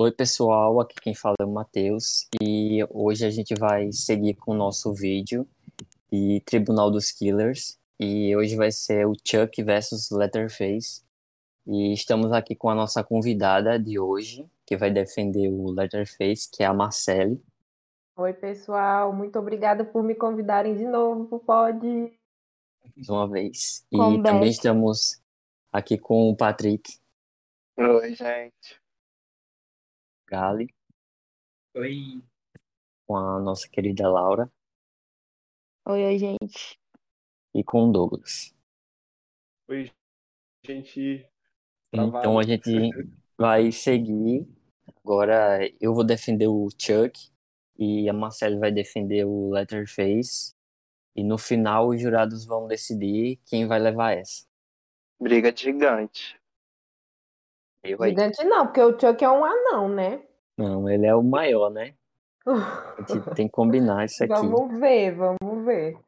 Oi, pessoal, aqui quem fala é o Matheus e hoje a gente vai seguir com o nosso vídeo de Tribunal dos Killers e hoje vai ser o Chuck versus Letterface e estamos aqui com a nossa convidada de hoje que vai defender o Letterface, que é a Marcele. Oi, pessoal, muito obrigada por me convidarem de novo pro Pod. Mais uma vez. E Come também back. estamos aqui com o Patrick Oi, gente. Gali, Oi, com a nossa querida Laura Oi, oi, gente. e com o Douglas. Oi, gente. Então Travado. a gente vai seguir. Agora eu vou defender o Chuck e a Marcele vai defender o Letterface. E no final os jurados vão decidir quem vai levar essa. Briga de gigante. Eu aí. Gigante não, porque o Chuck é um anão, né? Não, ele é o maior, né? A gente tem que combinar isso aqui. Vamos ver, vamos ver.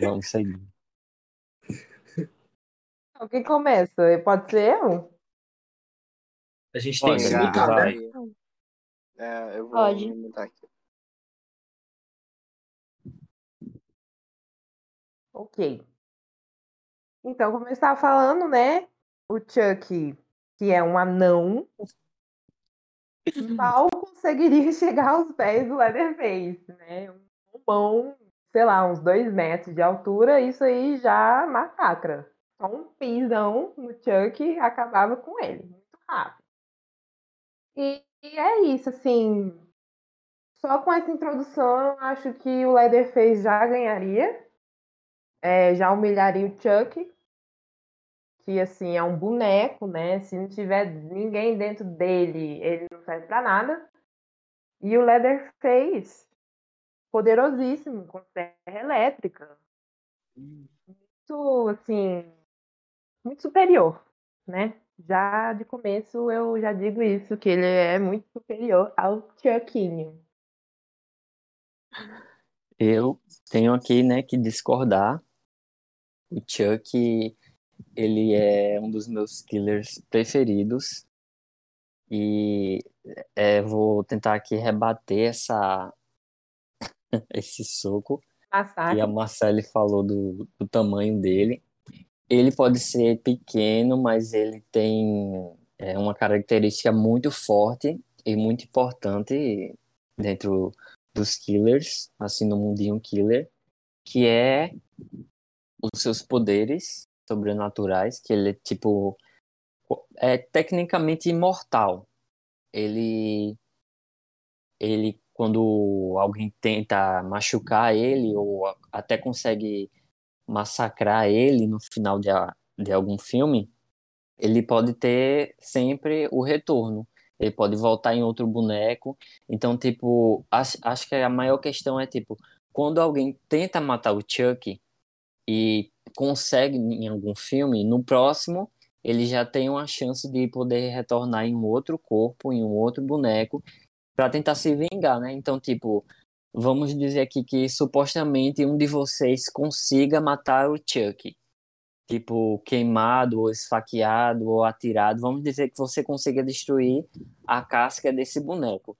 Vamos seguir. O que começa? Pode ser eu? a gente Olha, tem que se mutar, né? É, eu vou Pode. aqui. Ok. Então, como eu estava falando, né? O Chuck, que é um anão, mal conseguiria chegar aos pés do Leatherface, né? Um mão, sei lá, uns dois metros de altura, isso aí já massacra. Só um pisão no Chuck acabava com ele, muito rápido. E, e é isso, assim. Só com essa introdução, eu acho que o Leatherface já ganharia. É, já humilharia o Chuck, que assim é um boneco, né? Se não tiver ninguém dentro dele, ele não serve pra nada. E o Leatherface, poderosíssimo, com serra elétrica, muito assim, muito superior, né? Já de começo eu já digo isso, que ele é muito superior ao Chuckinho. Eu tenho aqui, né, que discordar. O Chuck, ele é um dos meus killers preferidos. E é, vou tentar aqui rebater essa esse soco que Massacre. a Marcele falou do, do tamanho dele. Ele pode ser pequeno, mas ele tem é, uma característica muito forte e muito importante dentro dos killers, assim no mundinho killer, que é os seus poderes sobrenaturais, que ele é tipo é tecnicamente imortal. Ele ele quando alguém tenta machucar ele ou até consegue massacrar ele no final de, de algum filme, ele pode ter sempre o retorno. Ele pode voltar em outro boneco. Então, tipo, acho, acho que a maior questão é, tipo, quando alguém tenta matar o Chuck e consegue em algum filme, no próximo ele já tem uma chance de poder retornar em um outro corpo, em um outro boneco, para tentar se vingar, né? Então, tipo, vamos dizer aqui que supostamente um de vocês consiga matar o Chuck. Tipo, queimado, ou esfaqueado, ou atirado. Vamos dizer que você consiga destruir a casca desse boneco.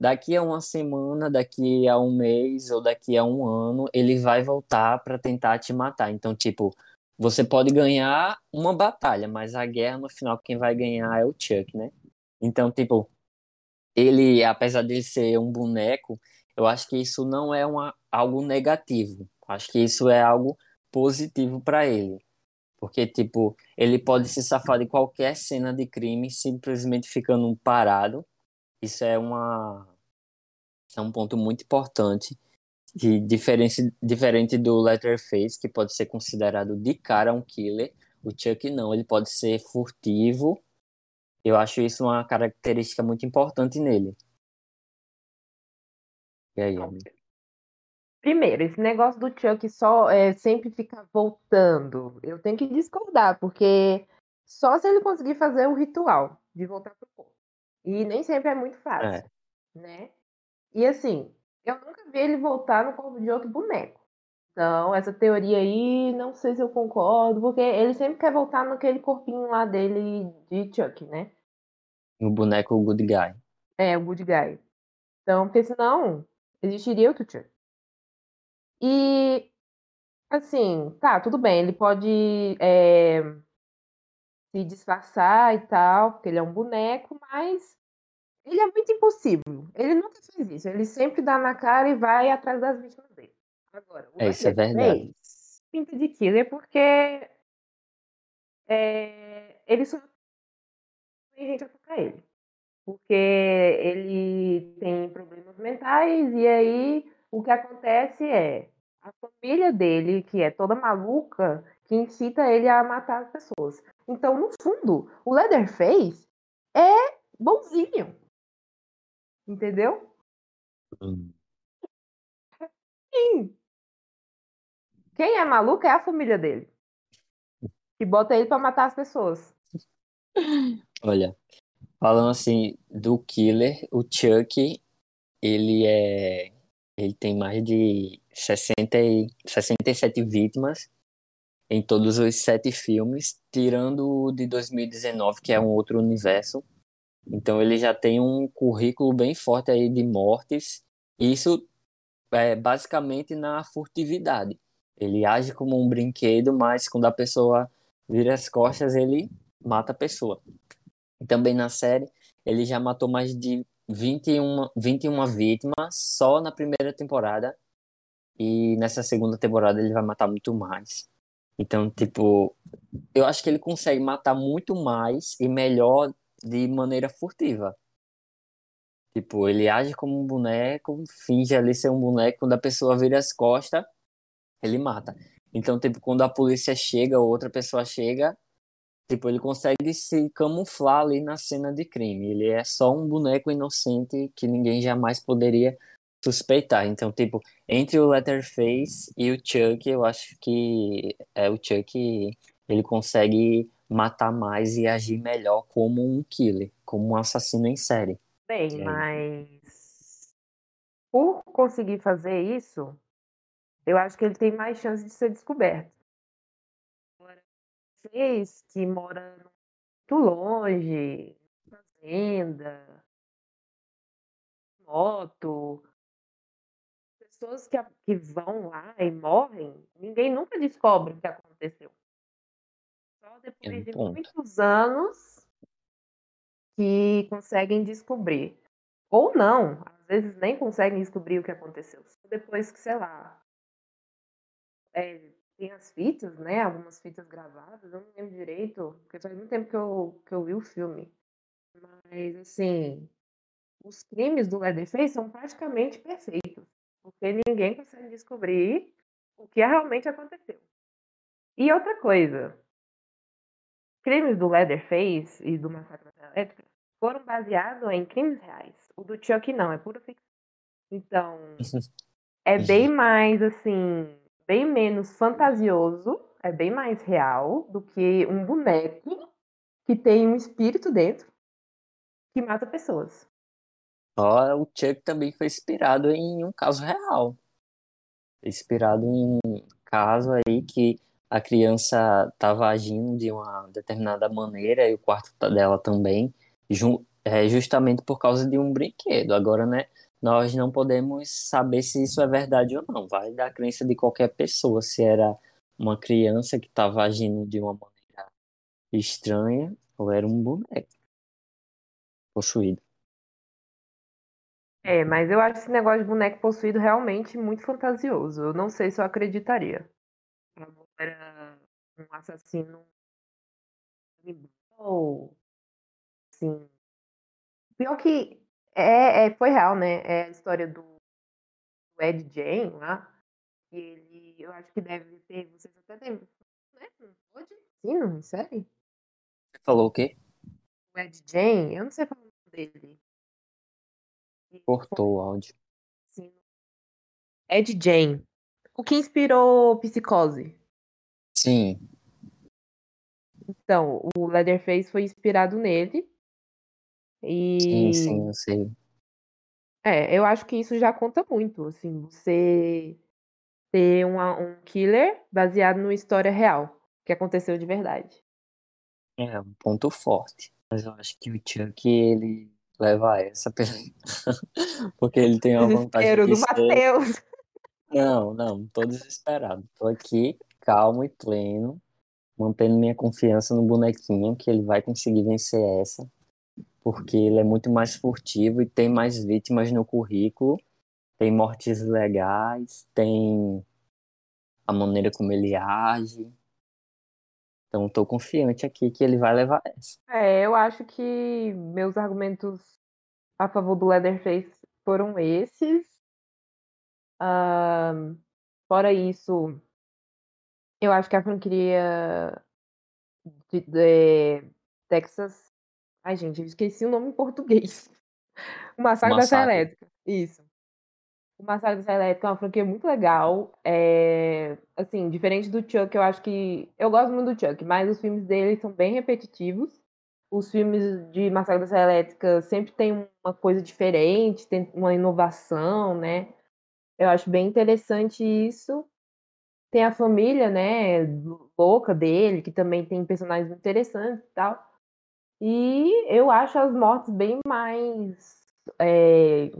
Daqui a uma semana, daqui a um mês, ou daqui a um ano, ele vai voltar para tentar te matar. Então, tipo, você pode ganhar uma batalha, mas a guerra no final quem vai ganhar é o Chuck, né? Então, tipo, ele, apesar de ser um boneco, eu acho que isso não é uma, algo negativo. Acho que isso é algo positivo para ele. Porque, tipo, ele pode se safar de qualquer cena de crime simplesmente ficando parado. Isso é uma é um ponto muito importante. E diferente, diferente do Letterface, que pode ser considerado de cara um killer, o Chuck não, ele pode ser furtivo. Eu acho isso uma característica muito importante nele. E aí, amigo? Primeiro, esse negócio do Chuck só é, sempre fica voltando. Eu tenho que discordar, porque só se ele conseguir fazer o ritual de voltar pro corpo. E nem sempre é muito fácil, É. né? E assim, eu nunca vi ele voltar no corpo de outro boneco. Então, essa teoria aí, não sei se eu concordo, porque ele sempre quer voltar naquele corpinho lá dele de Chuck, né? O boneco Good Guy. É, o Good Guy. Então, porque senão existiria outro Chuck. E, assim, tá, tudo bem, ele pode é, se disfarçar e tal, porque ele é um boneco, mas ele é muito impossível. Ele nunca faz isso. Ele sempre dá na cara e vai atrás das vítimas dele. Agora, o É, isso é verdade. Pinta de killer porque é, ele só tem gente atacar ele. Porque ele tem problemas mentais e aí o que acontece é a família dele, que é toda maluca, que incita ele a matar as pessoas. Então, no fundo, o Leatherface é bonzinho. Entendeu? Hum. Sim. Quem é maluco é a família dele. Que bota ele pra matar as pessoas. Olha, falando assim do killer, o Chuck, ele é. Ele tem mais de 60 e, 67 vítimas em todos os sete filmes, tirando o de 2019, que é um outro universo. Então ele já tem um currículo bem forte aí de mortes. Isso é basicamente na furtividade. Ele age como um brinquedo, mas quando a pessoa vira as costas, ele mata a pessoa. E também na série, ele já matou mais de 21, 21 vítimas só na primeira temporada. E nessa segunda temporada ele vai matar muito mais. Então, tipo, eu acho que ele consegue matar muito mais e melhor de maneira furtiva. Tipo, ele age como um boneco, finge ali ser um boneco, quando a pessoa vira as costas, ele mata. Então, tipo, quando a polícia chega ou outra pessoa chega, tipo, ele consegue se camuflar ali na cena de crime. Ele é só um boneco inocente que ninguém jamais poderia suspeitar. Então, tipo, entre o Letterface e o Chuck, eu acho que é o Chuck, ele consegue matar mais e agir melhor como um killer, como um assassino em série. Bem, aí? mas por conseguir fazer isso, eu acho que ele tem mais chance de ser descoberto. Agora, vocês que moram muito longe, fazenda, moto, pessoas que, que vão lá e morrem, ninguém nunca descobre o que aconteceu. Depois um de muitos anos que conseguem descobrir. Ou não, às vezes nem conseguem descobrir o que aconteceu. Só depois que, sei lá, é, tem as fitas, né? Algumas fitas gravadas, eu não lembro direito, porque faz muito tempo que eu, que eu vi o filme. Mas, assim, os crimes do Leatherface são praticamente perfeitos, porque ninguém consegue descobrir o que realmente aconteceu. E outra coisa, crimes do Leatherface e do Massacre da Serra Elétrica foram baseados em crimes reais. O do Chuck não, é pura ficção. Então, é bem mais, assim, bem menos fantasioso, é bem mais real do que um boneco que tem um espírito dentro que mata pessoas. Só o Chuck também foi inspirado em um caso real. Inspirado em um caso aí que a criança estava agindo de uma determinada maneira e o quarto dela também, ju- é, justamente por causa de um brinquedo. Agora, né, nós não podemos saber se isso é verdade ou não. Vai da crença de qualquer pessoa, se era uma criança que estava agindo de uma maneira estranha ou era um boneco possuído. É, mas eu acho esse negócio de boneco possuído realmente muito fantasioso. Eu não sei se eu acreditaria. Agora, um assassino canibal, assim. Pior que é, é- foi real, né? É a história do, do Ed Jane lá. E ele, eu acho que deve ter, vocês até devem. Né? Não pode? Sim, não, sério? Você falou o quê? O Ed Jane, eu não sei falar o nome dele. Cortou o áudio. Sim. Ed Jane. O que inspirou Psicose? Sim, Então, o Leatherface foi inspirado nele. sim, E sim, eu sei. é, eu acho que isso já conta muito, assim, você ter uma- um killer baseado numa história real, que aconteceu de verdade. É um ponto forte. Mas eu acho que o Chuck, ele leva essa porque ele tem uma vantagem Desespero de do ser... Matheus. Não, não, tô desesperado. Tô aqui, calmo e pleno, mantendo minha confiança no bonequinho, que ele vai conseguir vencer essa, porque ele é muito mais furtivo e tem mais vítimas no currículo, tem mortes legais, tem a maneira como ele age. Então, tô confiante aqui que ele vai levar essa. É, eu acho que meus argumentos a favor do Leatherface foram esses. Uh, fora isso, eu acho que a franquia de, de Texas. Ai, gente, eu esqueci o nome em português. O Massacre, da Serra Elétrica. Isso. O Massacre da Serra Elétrica é uma franquia muito legal. É, assim, diferente do Chuck, eu acho que. Eu gosto muito do Chuck, mas os filmes dele são bem repetitivos. Os filmes de Massacre da Serra Elétrica sempre tem uma coisa diferente, tem uma inovação, né? Eu acho bem interessante isso. Tem a família, né, louca dele, que também tem personagens interessantes e tal. E eu acho as mortes bem mais é,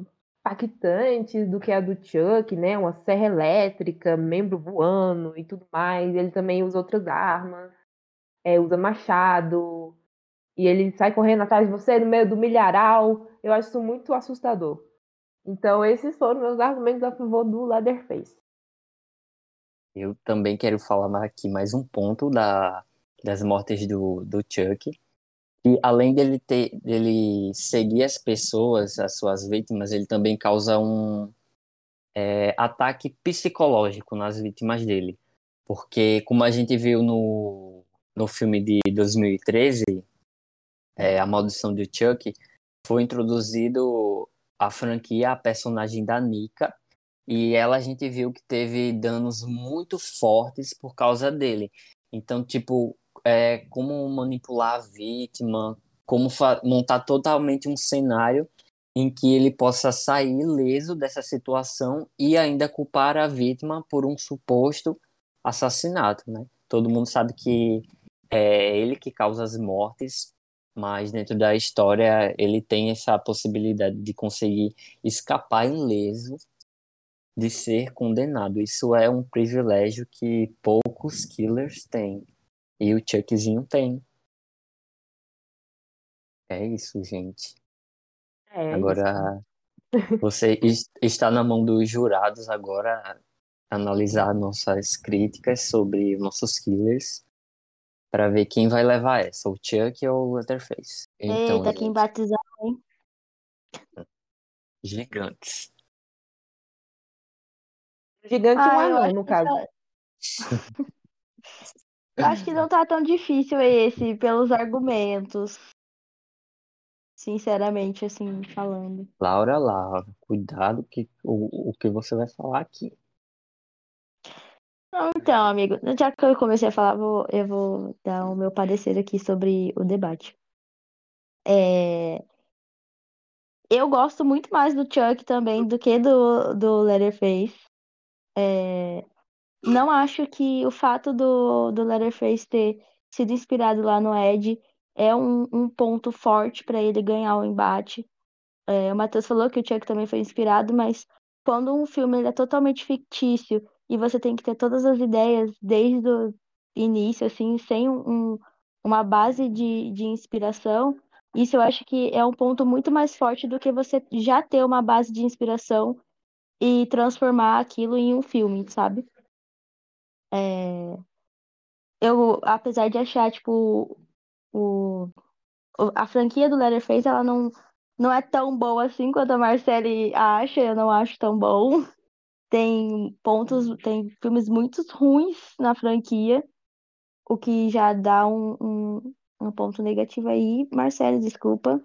impactantes do que a do Chuck, né? Uma serra elétrica, membro voando e tudo mais. Ele também usa outras armas, é, usa machado, e ele sai correndo atrás de você no meio do milharal. Eu acho isso muito assustador. Então, esses foram meus argumentos a favor do Leatherface. Eu também quero falar aqui mais um ponto da, das mortes do, do Chuck. E além dele ter dele seguir as pessoas, as suas vítimas, ele também causa um é, ataque psicológico nas vítimas dele. Porque, como a gente viu no, no filme de 2013, é, A Maldição de Chuck, foi introduzido a franquia, a personagem da Nika, e ela a gente viu que teve danos muito fortes por causa dele. Então, tipo, é, como manipular a vítima, como montar totalmente um cenário em que ele possa sair ileso dessa situação e ainda culpar a vítima por um suposto assassinato, né? Todo mundo sabe que é ele que causa as mortes, mas dentro da história ele tem essa possibilidade de conseguir escapar ileso de ser condenado. Isso é um privilégio que poucos killers têm. E o Chuckzinho tem. É isso, gente. É agora, isso. você está na mão dos jurados agora analisar nossas críticas sobre nossos killers para ver quem vai levar essa, o Chuck ou o Leatherface. Então, Eita, quem batizar, hein? Gigantes. Gigante ah, um anão, no caso. acho que não tá tão difícil esse, pelos argumentos. Sinceramente, assim, falando. Laura, Laura, cuidado que, o, o que você vai falar aqui. Então, amigo, já que eu comecei a falar, vou, eu vou dar o meu parecer aqui sobre o debate. É... Eu gosto muito mais do Chuck também do que do, do Leatherface. É... Não acho que o fato do, do Leatherface ter sido inspirado lá no Ed é um, um ponto forte para ele ganhar o embate. É, o Matheus falou que o Chuck também foi inspirado, mas quando um filme é totalmente fictício e você tem que ter todas as ideias desde o início, assim, sem um, uma base de, de inspiração. Isso eu acho que é um ponto muito mais forte do que você já ter uma base de inspiração e transformar aquilo em um filme, sabe? É... Eu, apesar de achar, tipo, o... a franquia do Leatherface, ela não, não é tão boa assim quanto a Marcelle acha, eu não acho tão bom. Tem pontos, tem filmes muito ruins na franquia, o que já dá um, um, um ponto negativo aí. Marcelo, desculpa.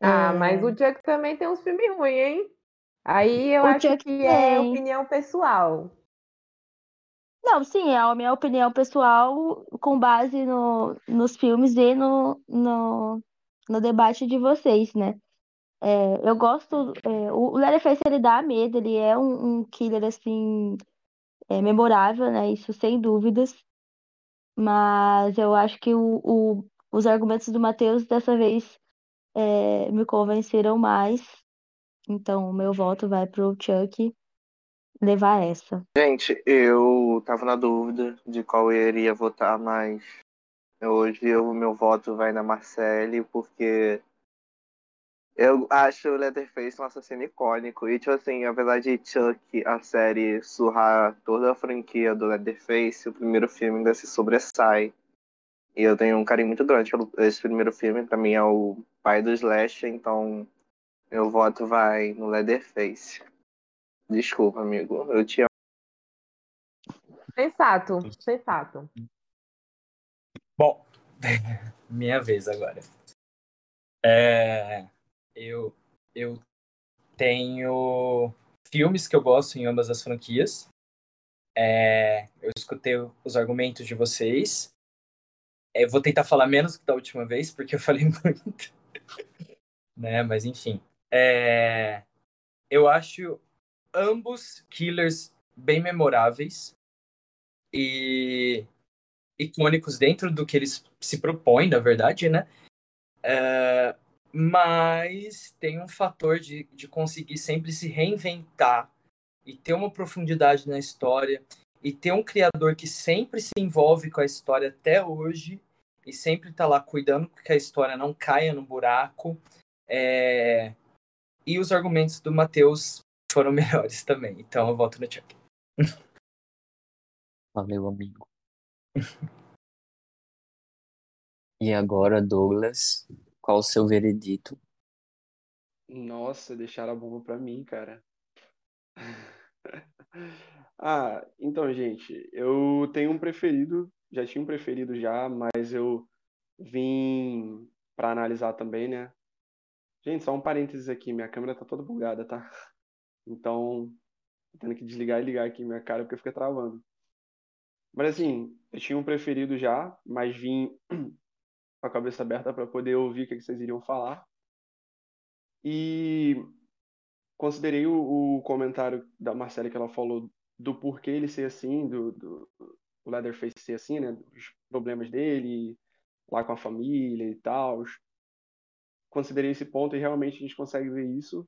Ah, é... mas o Chuck também tem uns filmes ruins, hein? Aí eu o acho Chuck que tem. é opinião pessoal. Não, sim, é a minha opinião pessoal com base no, nos filmes e no, no, no debate de vocês, né? É, eu gosto. É, o Leatherface ele dá medo, ele é um, um killer assim é, memorável, né? Isso sem dúvidas. Mas eu acho que o, o os argumentos do Matheus dessa vez é, me convenceram mais. Então, o meu voto vai pro Chuck levar essa. Gente, eu tava na dúvida de qual eu iria votar, mas hoje o meu voto vai na Marcele, porque eu acho o Leatherface um assassino icônico. E, tipo assim, apesar de Chuck, a série, surrar toda a franquia do Leatherface, o primeiro filme ainda se sobressai. E eu tenho um carinho muito grande pelo esse primeiro filme. Pra mim é o pai do Slash, então meu voto vai no Leatherface. Desculpa, amigo. Eu te amo. Sensato, sensato. Bom, minha vez agora. É, eu, eu tenho filmes que eu gosto em ambas as franquias. É, eu escutei os argumentos de vocês. É, vou tentar falar menos que da última vez, porque eu falei muito. né? Mas enfim. É, eu acho ambos killers bem memoráveis e icônicos dentro do que eles se propõem, na verdade, né? É, mas tem um fator de, de conseguir sempre se reinventar e ter uma profundidade na história e ter um criador que sempre se envolve com a história até hoje e sempre está lá cuidando que a história não caia no buraco. É... E os argumentos do Matheus foram melhores também. Então eu voto no Chuck. Valeu, amigo. E agora, Douglas, qual o seu veredito? Nossa, deixaram a bomba pra mim, cara. ah, então, gente, eu tenho um preferido, já tinha um preferido já, mas eu vim para analisar também, né? Gente, só um parênteses aqui, minha câmera tá toda bugada, tá? Então, tô tendo que desligar e ligar aqui minha cara porque fica travando. Mas assim, eu tinha um preferido já, mas vim com a cabeça aberta para poder ouvir o que vocês iriam falar. E considerei o, o, comentário da Marcela que ela falou do porquê ele ser assim, do, do Leatherface ser assim, né? Os problemas dele, lá com a família e tal. Considerei esse ponto e realmente a gente consegue ver isso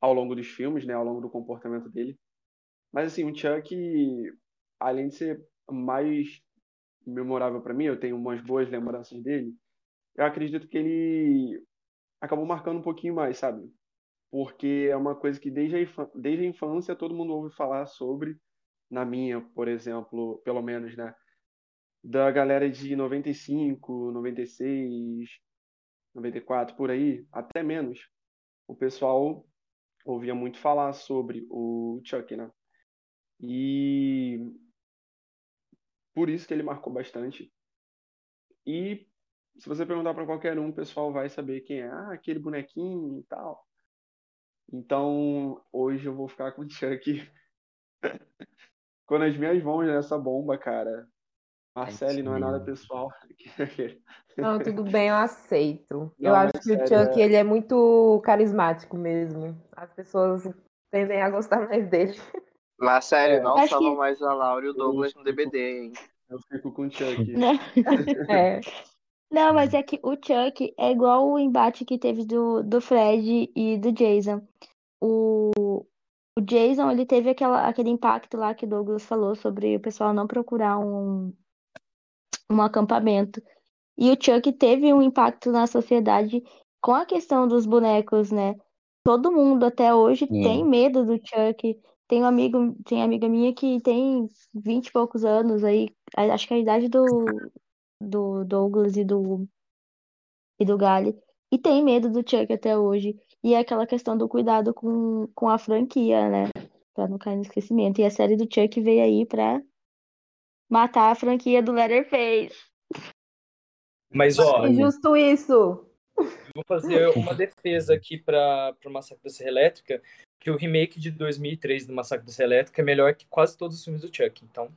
ao longo dos filmes, né? Ao longo do comportamento dele. Mas assim, o Chuck, além de ser mais memorável para mim, eu tenho umas boas lembranças dele. Eu acredito que ele acabou marcando um pouquinho mais, sabe? Porque é uma coisa que desde a, desde a infância todo mundo ouve falar sobre, na minha, por exemplo, pelo menos, né? Da galera de 95, 96, 94, por aí, até menos. O pessoal ouvia muito falar sobre o Chuck, né? E por isso que ele marcou bastante. E se você perguntar para qualquer um, o pessoal vai saber quem é. Ah, aquele bonequinho e tal. Então, hoje eu vou ficar com o Chuck. Quando as minhas mãos nessa bomba, cara. Marcele, não é nada pessoal. Não, tudo bem, eu aceito. Não, eu acho que o Chuck, é... ele é muito carismático mesmo. As pessoas tendem a gostar mais dele. Mas sério, é, não salva que... mais a Laura e o Douglas no DBD, hein? Eu fico com o Chuck. Não. é. Não, mas é que o Chuck é igual o embate que teve do, do Fred e do Jason. O, o Jason, ele teve aquela, aquele impacto lá que o Douglas falou sobre o pessoal não procurar um, um acampamento. E o Chuck teve um impacto na sociedade com a questão dos bonecos, né? Todo mundo até hoje tem medo do Chuck. Tem um amigo, tem amiga minha que tem vinte e poucos anos aí, acho que é a idade do, do Douglas e do e do Gali, e tem medo do Chuck até hoje. E é aquela questão do cuidado com, com a franquia, né? Pra não cair no esquecimento. E a série do Chuck veio aí pra matar a franquia do Leatherface. Mas, ó. É justo isso. Vou fazer uma defesa aqui para o Massacre da Serra Elétrica, que o remake de 2003 do Massacre da Serra Elétrica é melhor que quase todos os filmes do Chuck, então...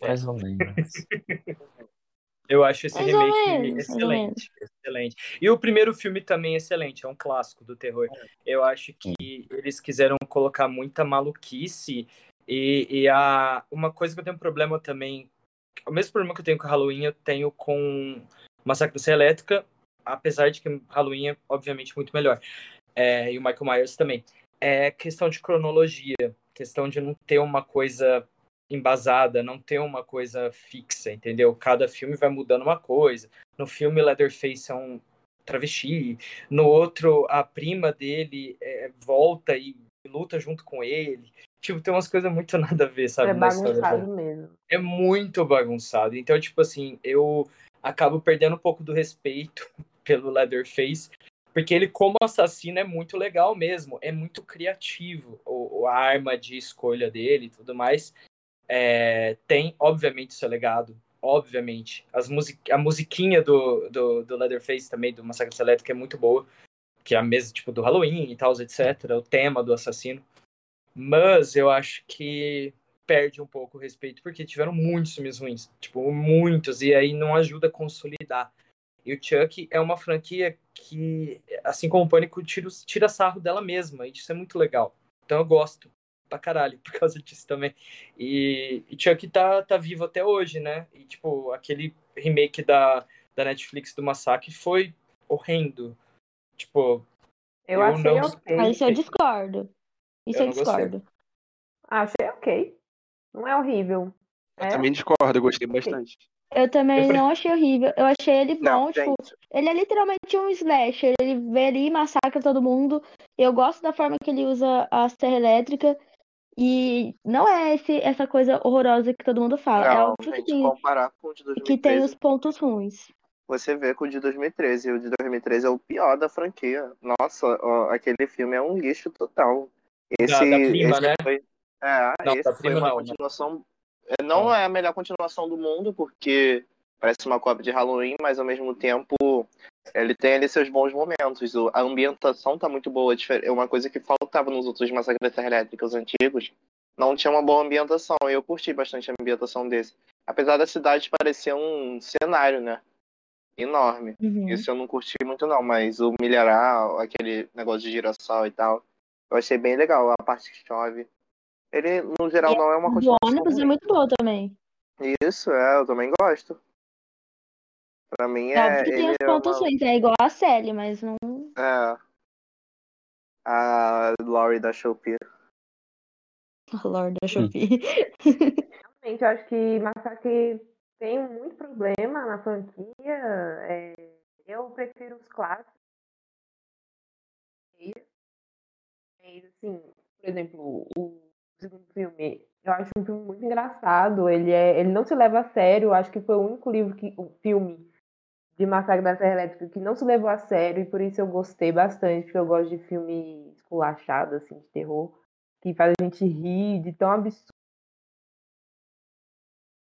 Mais ou menos. Eu acho esse Mais remake excelente, excelente. E o primeiro filme também é excelente, é um clássico do terror. Eu acho que eles quiseram colocar muita maluquice e, e a, uma coisa que eu tenho um problema também o mesmo problema que eu tenho com Halloween, eu tenho com Massacre da Serra Elétrica, apesar de que Halloween é, obviamente, muito melhor. É, e o Michael Myers também. É questão de cronologia, questão de não ter uma coisa embasada, não ter uma coisa fixa, entendeu? Cada filme vai mudando uma coisa. No filme, Leatherface é um travesti. No outro, a prima dele é, volta e luta junto com ele. Tipo, tem umas coisas muito nada a ver, sabe? É bagunçado mesmo. É muito bagunçado. Então, tipo assim, eu acabo perdendo um pouco do respeito pelo Leatherface, porque ele, como assassino, é muito legal mesmo. É muito criativo. O, a arma de escolha dele e tudo mais. É, tem, obviamente, seu legado. Obviamente. As music, a musiquinha do, do, do Leatherface também, do Massacre Elétrico, é muito boa. Que é a mesa, tipo, do Halloween e tal, etc. O tema do assassino. Mas eu acho que perde um pouco o respeito, porque tiveram muitos filmes ruins, tipo, muitos, e aí não ajuda a consolidar. E o Chuck é uma franquia que, assim como o Pânico, tira, tira sarro dela mesma, e isso é muito legal. Então eu gosto pra caralho por causa disso também. E, e Chuck tá, tá vivo até hoje, né? E, tipo, aquele remake da, da Netflix do Massacre foi horrendo. Tipo. Eu, eu achei não... ok. Aí eu discordo. Isso eu, eu discordo. Achei ok. Não é horrível. Eu é? também discordo, eu gostei bastante. Eu também eu não achei horrível. Eu achei ele bom, não, tipo, gente. ele é literalmente um slasher. Ele vê ali e massacra todo mundo. Eu gosto da forma que ele usa a serra elétrica. E não é esse, essa coisa horrorosa que todo mundo fala. Não, é óbvio gente, que, comparar com o de 2013, que tem os pontos ruins. Você vê que o de 2013, o de 2013 é o pior da franquia. Nossa, ó, aquele filme é um lixo total. Esse, da, da prima, esse né? Foi, é, não, esse foi uma não, continuação. Né? Não é a melhor continuação do mundo, porque parece uma cópia de Halloween, mas ao mesmo tempo ele tem ali seus bons momentos. A ambientação tá muito boa. É uma coisa que faltava nos outros massacres elétricos antigos. Não tinha uma boa ambientação. E eu curti bastante a ambientação desse. Apesar da cidade parecer um cenário, né? Enorme. Uhum. Isso eu não curti muito, não. Mas o milharal, aquele negócio de girassol e tal, eu achei bem legal. A parte que chove. Ele, no geral, e não é uma coisa. O ônibus é muito boa também. Isso, é, eu também gosto. Pra mim é. Óbvio que tem os pontos ruins, é, uma... é igual a Sally, mas não. É. A Laurie da Shopee. A Laurie da Shopee. Realmente, eu acho que Massacre tem muito problema na franquia. É... Eu prefiro os clássicos. Mas, assim, por exemplo, o segundo filme, eu acho um filme muito engraçado. Ele, é, ele não se leva a sério. Eu acho que foi o único livro que, o filme de Massacre da Serra Elétrica que não se levou a sério e por isso eu gostei bastante, porque eu gosto de filme esculachado, assim, de terror, que faz a gente rir de tão absurdo.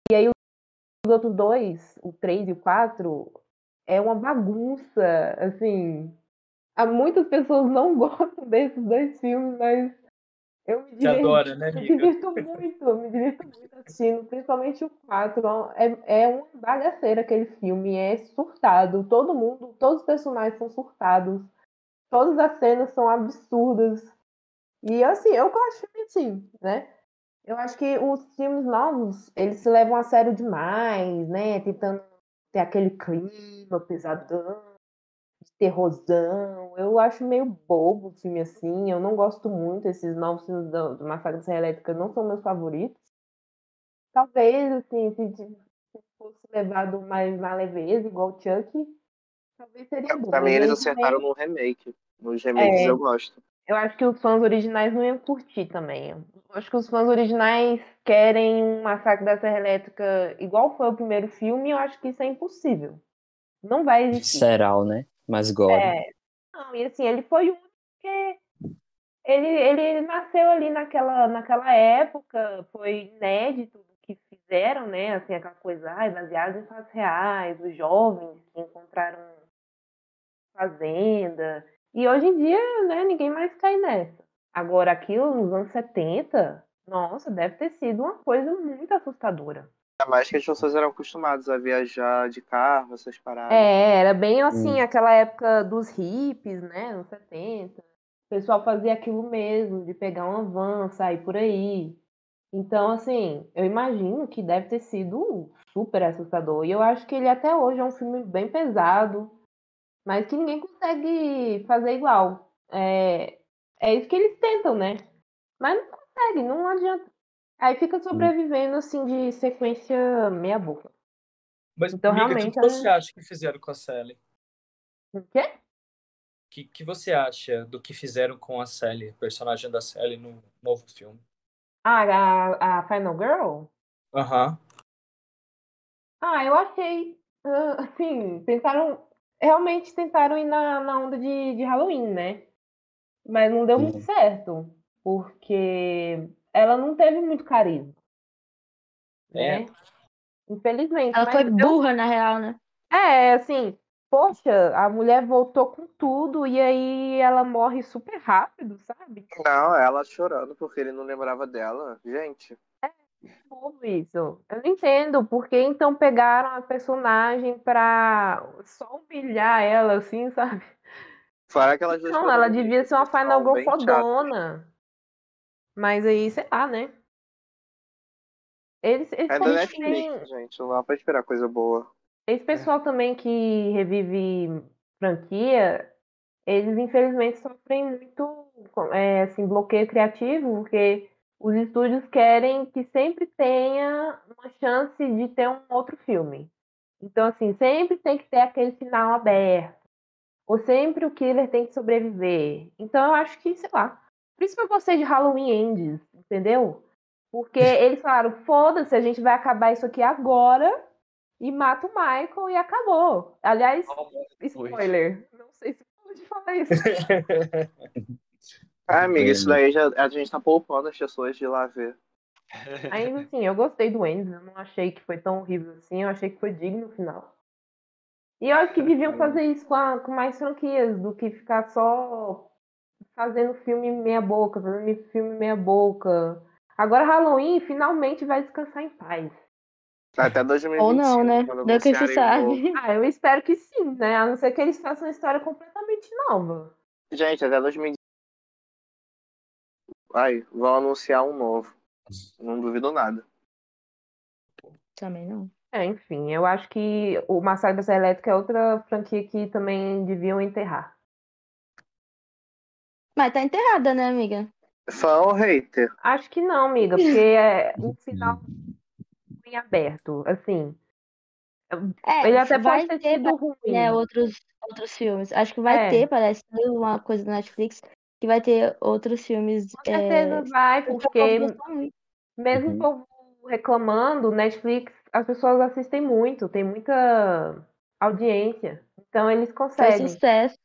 E aí os outros dois, o 3 e o 4, é uma bagunça, assim. Há muitas pessoas não gostam desses dois filmes, mas eu me divirto, adora, né, amiga? me divirto muito, me divirto muito assistindo, principalmente o 4. É, é uma bagaceira aquele filme, é surtado. Todo mundo, todos os personagens são surtados. Todas as cenas são absurdas. E assim, eu gosto de assim, né? Eu acho que os filmes novos, eles se levam a sério demais, né? Tentando ter aquele clima pesadão terrorzão. Eu acho meio bobo o filme assim. Eu não gosto muito. Esses novos filmes do, do Massacre da Serra Elétrica não são meus favoritos. Talvez, assim, se, se fosse levado mais na leveza, igual o Chuck, talvez seria é, bom. Pra mim, eles acertaram no remake. Nos remakes é, eu gosto. Eu acho que os fãs originais não iam curtir também. Eu acho que os fãs originais querem um Massacre da Serra Elétrica igual foi o primeiro filme, e eu acho que isso é impossível. Não vai existir. Será, né? Mas gore. É. Não, e assim, ele foi um que ele, ele nasceu ali naquela, naquela época, foi inédito do que fizeram, né? Assim, aquela coisa, ai, baseado em fatos reais, os jovens que encontraram fazenda. E hoje em dia, né, ninguém mais cai nessa. Agora, aquilo nos anos 70, nossa, deve ter sido uma coisa muito assustadora. Ainda mais que as pessoas eram acostumadas a viajar de carro, essas paradas. É, era bem assim, hum. aquela época dos hippies, né? Nos 70. O pessoal fazia aquilo mesmo, de pegar uma van, sair por aí. Então, assim, eu imagino que deve ter sido super assustador. E eu acho que ele até hoje é um filme bem pesado, mas que ninguém consegue fazer igual. É, é isso que eles tentam, né? Mas não consegue, não adianta. Aí fica sobrevivendo, assim, de sequência meia boca. Mas, Então, amiga, o que, realmente, que ela- você acha que fizeram com a Sally? O quê? O que, que você acha do que fizeram com a Sally, personagem da Sally no novo filme? Ah, a, a Final Girl? Aham. Ah, eu achei. Assim, tentaram. Realmente tentaram ir na, na onda de, de Halloween, né? Mas não deu muito Uhum. certo. Porque ela não teve muito carisma. É. Né? Infelizmente. Ela foi eu- burra, na real, né? É, assim, poxa, a mulher voltou com tudo e aí ela morre super rápido, sabe? Não, ela chorando porque ele não lembrava dela. Gente, Bobo isso. Eu não entendo por que então pegaram a personagem pra só humilhar ela, assim, sabe? fora aquelas duas Não, ela devia ser uma que Final Girl fodona. Mas aí, sei lá, né? Eles, eles, É da Netflix, têm- gente. Não dá pra esperar coisa boa. Esse pessoal também que revive franquia, eles infelizmente sofrem muito é, assim, bloqueio criativo, porque os estúdios querem que sempre tenha uma chance de ter um outro filme. Então, assim, sempre tem que ter aquele final aberto. Ou sempre o killer tem que sobreviver. Então, eu acho que, sei lá. Por isso que eu gostei de Halloween Ends, entendeu? Porque eles falaram, foda-se, a gente vai acabar isso aqui agora e mata o Michael e acabou. Aliás, spoiler. Não sei se pode falar isso. Ah, amiga, isso daí já, a gente tá poupando as pessoas de lá ver. Ainda assim, eu gostei do Endes. Eu não achei que foi tão horrível assim. Eu achei que foi digno no final. E eu acho que deviam fazer isso com, a- com mais franquias do que ficar só fazendo filme meia boca, fazendo filme meia boca. Agora Halloween finalmente vai descansar em paz. Até 2025. Ou não, né? Não que se sabe. Ah, eu espero que sim, né? A não ser que eles façam uma história completamente nova. Gente, até 2025. Ai, vão anunciar um novo. Não duvido nada. Também não. É, enfim, eu acho que o Massacre da Serra Elétrica é outra franquia que também deviam enterrar. Mas tá enterrada, né, amiga? Fã ou hater? Acho que não, amiga, porque é um final em aberto, assim. É, Ele até vai pode ter ter, sido ruim. né, outros, outros filmes. Acho que vai É. ter, parece, uma coisa da Netflix, que vai ter outros filmes. Com certeza é, vai, que o porque mesmo Uhum. o povo reclamando, Netflix, as pessoas assistem muito, tem muita audiência. Então eles Faz conseguem. sucesso.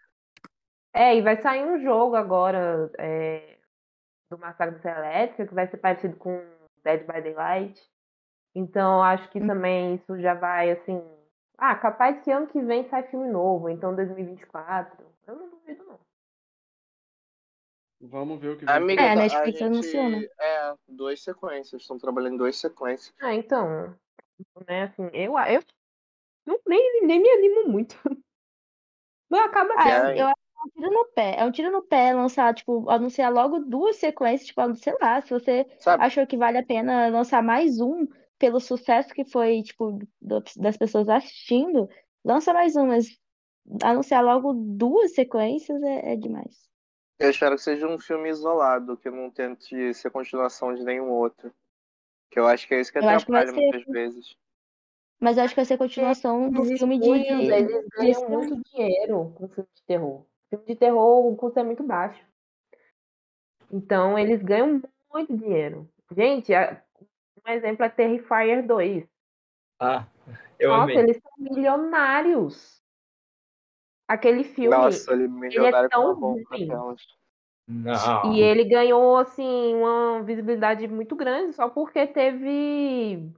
É, e vai sair um jogo agora é, do Massacre da Elétrica, que vai ser parecido com Dead by Daylight. Então, acho que Hum. também isso já vai, assim... Ah, capaz que ano que vem sai filme novo, então 2024. Eu não duvido, não. Vamos ver o que vai Amiga, É, a Netflix gente- anunciou, né? É, duas sequências. Estão trabalhando em duas sequências. Ah, então... Né, assim, eu, eu não, nem, nem me animo muito. Mas acaba Ah, sendo. eu, eu é um tiro no pé. É um tiro no pé lançar, tipo, anunciar logo duas sequências, tipo, sei lá, se você Sabe? achou que vale a pena lançar mais um pelo sucesso que foi, tipo, do- das pessoas assistindo, lança mais um, mas anunciar logo duas sequências é, é demais. Eu espero que seja um filme isolado, que não tente ser continuação de nenhum outro. Que eu acho que é isso que atrapalha ser- muitas vezes. Mas eu acho que vai ser continuação do filme de. eles ganham muito dinheiro com filme de terror. Filme de terror, o custo é muito baixo. Então, eles ganham muito dinheiro. Gente, a- um exemplo é Terrifier 2. Ah, eu Nossa, amei. eles são milionários. Aquele filme. Nossa, ele milionário tão com a bomba ruim. Não. E ele ganhou, assim, uma visibilidade muito grande só porque teve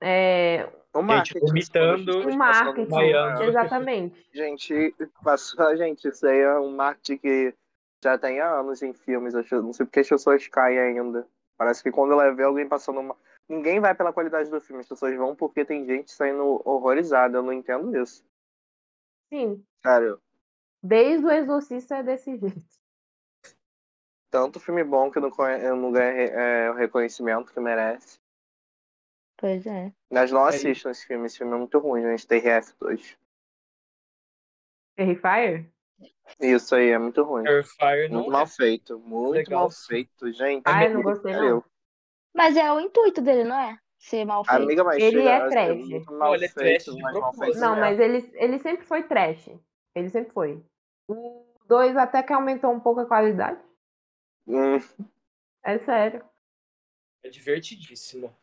é, O marketing, vomitando. um passando marketing. Exatamente. Gente, passou, gente, isso aí é um marketing que já tem há anos em filmes. Eu não sei porque as pessoas caem ainda. Parece que quando ela vê alguém passando uma. Ninguém vai pela qualidade do filme, as pessoas vão porque tem gente saindo horrorizada. Eu não entendo isso. Sim, Sério. desde o Exorcista é desse jeito. tanto filme bom que não, não ganhei é, o reconhecimento que merece. Pois é. Mas não É assistam esse filme, esse filme é muito ruim, gente. TRF2. Terrifier? Isso aí é muito ruim. Terrifier não Muito é. mal feito, muito Legal, mal feito, gente. Ai, não Puta gostei, não. Mas é o intuito dele, não é? Ser mal feito. Amiga, mas Ele é trash. Não, é feito, trash de mas mal propósito. feito Não, mas ele, ele sempre foi trash. Ele sempre foi. O 2 até que aumentou um pouco a qualidade. Hum, É sério. É divertidíssimo.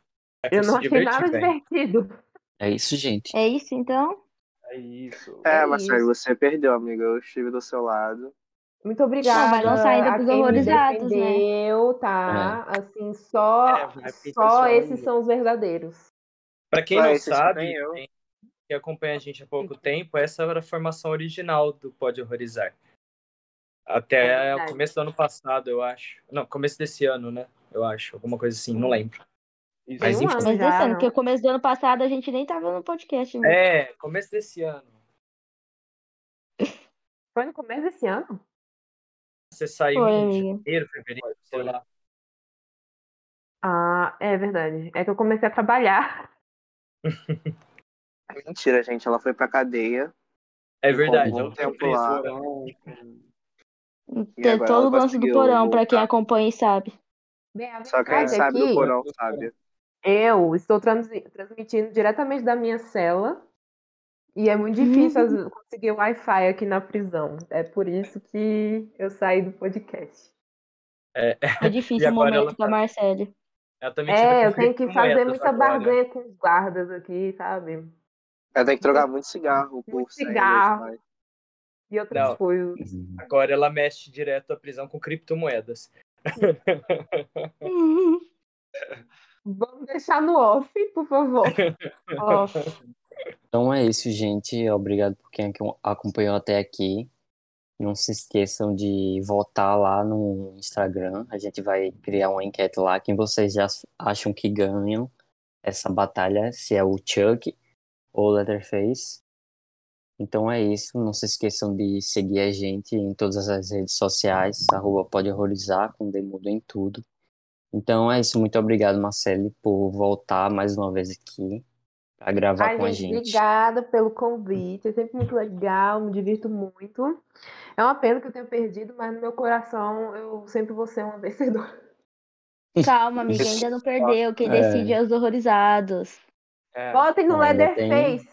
É Eu não achei divertir, nada velho. divertido. É isso, gente. É isso, então? É isso. é, É Marcelo, isso. você perdeu, amiga. Eu estive do seu lado. Muito obrigada. vai lançar ainda pros horrorizados, né? defendeu, tá? Assim, só, É, vai só esses ainda. são os verdadeiros. Pra quem Ué, não esse sabe, eu. quem- que acompanha a gente há pouco tempo, essa era a formação original do Pode Horrorizar. É Até o verdade. começo do ano passado, eu acho. Não, começo desse ano, né? Eu acho. Alguma coisa assim, não lembro. Isso. Mas um enfim. ano Mas já, desse ano, porque o começo do ano passado a gente nem tava no podcast. mesmo. É, começo desse ano. Foi no começo desse ano? Você saiu Foi, em amiga. janeiro, fevereiro, sei lá. Ah, é verdade. É que eu comecei a trabalhar. Mentira, gente. Ela foi pra cadeia. É verdade. Um tempo lá. Porão, Tem todo o lance do porão, pra quem acompanha e sabe. Bem, Só quem é sabe do que porão sabe. Eu estou transmitindo diretamente da minha cela. E é muito difícil vezes, conseguir Wi-Fi aqui na prisão. É por isso que eu saí do podcast. É, É difícil o momento ela pra tá- Marcele. ela É, eu tenho que fazer muita agora. barganha com os guardas aqui, sabe? Ela tem que trocar muito cigarro por Muito 100 cigarro. E outras Não. coisas. Agora ela mexe direto à prisão com criptomoedas. Vamos deixar no off, por favor. Ó, Então é isso, gente. Obrigado por quem acompanhou até aqui. Não se esqueçam de votar lá no Instagram. A gente vai criar uma enquete lá. Quem vocês já acham que ganham essa batalha? Se é o Chuck ou o Leatherface. Então é isso. Não se esqueçam de seguir a gente em todas as redes sociais. Arroba pode horrorizar, com demudo em tudo. Então é isso. Muito obrigado, Marcele, por voltar mais uma vez aqui para gravar Ai, com a gente, gente. obrigada pelo convite. É sempre muito legal, me divirto muito. É uma pena que eu tenha perdido, mas no meu coração eu sempre vou ser uma vencedora. calma, amiga, ainda não perdeu. Quem É. decide é os horrorizados. É. Votem no É, tem- Leatherface.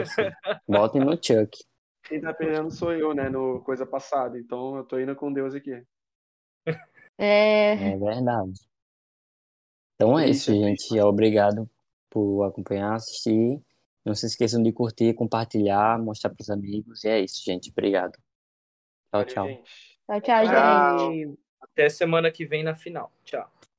Assim. Votem no Chuck. Quem tá perdendo sou eu, né? No coisa passada. Então eu tô indo com Deus aqui. É, É verdade. Então é isso, Isso, gente. Obrigado por acompanhar, assistir. Não se esqueçam de curtir, compartilhar, mostrar pros amigos. E é isso, gente. Obrigado. Tchau, Valeu, tchau. gente. tchau, tchau, Tchau. gente. Ai, Até semana que vem na final. Tchau.